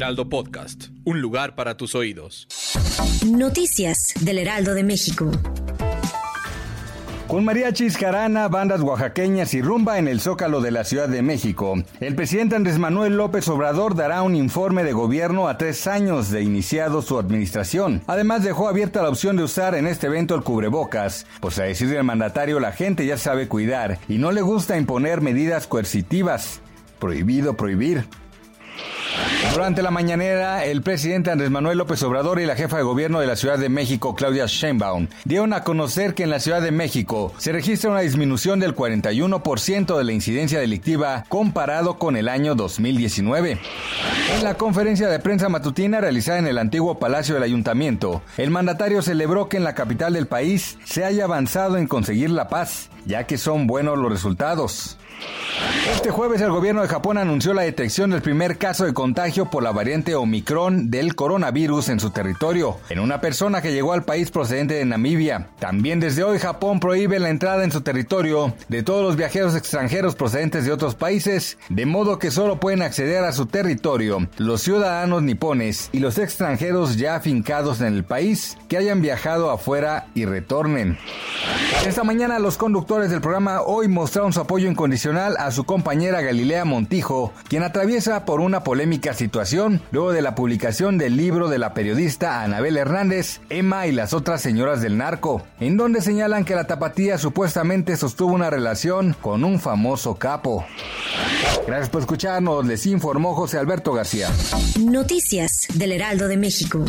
Heraldo Podcast, un lugar para tus oídos. Noticias del Heraldo de México. Con mariachis, jarana, bandas oaxaqueñas y rumba en el Zócalo de la Ciudad de México, el presidente Andrés Manuel López Obrador dará un informe de gobierno a tres años de iniciado su administración. Además dejó abierta la opción de usar en este evento el cubrebocas, pues a decir del mandatario la gente ya sabe cuidar y no le gusta imponer medidas coercitivas. Prohibido prohibir. Durante la mañanera, el presidente Andrés Manuel López Obrador y la jefa de gobierno de la Ciudad de México, Claudia Sheinbaum, dieron a conocer que en la Ciudad de México se registra una disminución del 41% de la incidencia delictiva comparado con el año 2019. En la conferencia de prensa matutina realizada en el antiguo Palacio del Ayuntamiento, el mandatario celebró que en la capital del país se haya avanzado en conseguir la paz, ya que son buenos los resultados. Este jueves el gobierno de Japón anunció la detección del primer caso de contagio por la variante Omicron del coronavirus en su territorio, en una persona que llegó al país procedente de Namibia. También desde hoy Japón prohíbe la entrada en su territorio de todos los viajeros extranjeros procedentes de otros países, de modo que solo pueden acceder a su territorio los ciudadanos nipones y los extranjeros ya afincados en el país que hayan viajado afuera y retornen. Esta mañana los conductores del programa hoy mostraron su apoyo incondicional a su compañera Galilea Montijo, quien atraviesa por una polémica situación luego de la publicación del libro de la periodista Anabel Hernández, Emma y las otras señoras del narco, en donde señalan que la tapatía supuestamente sostuvo una relación con un famoso capo. Gracias por escucharnos, les informó José Alberto García. Noticias del Heraldo de México.